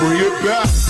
Bring it back.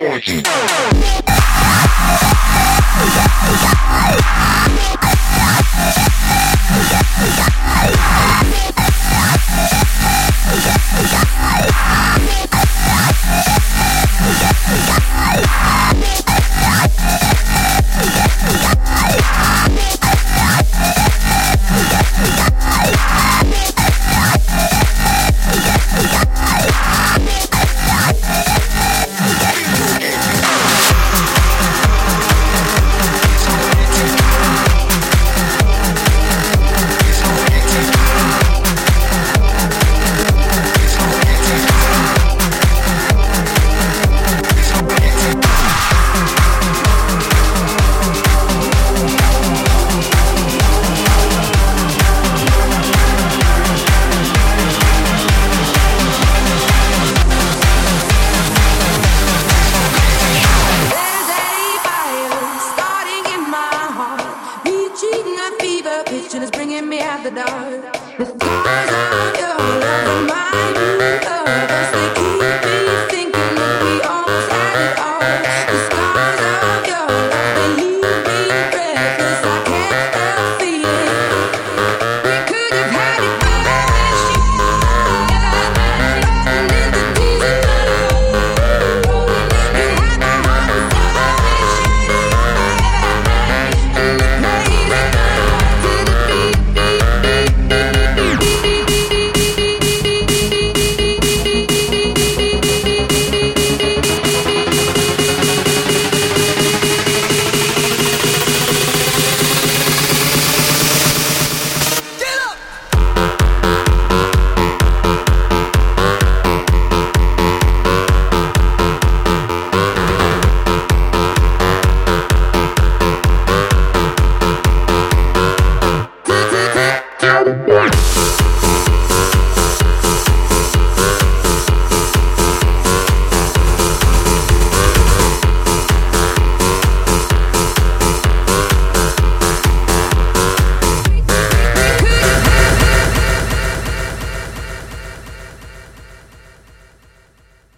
orgy. the dark.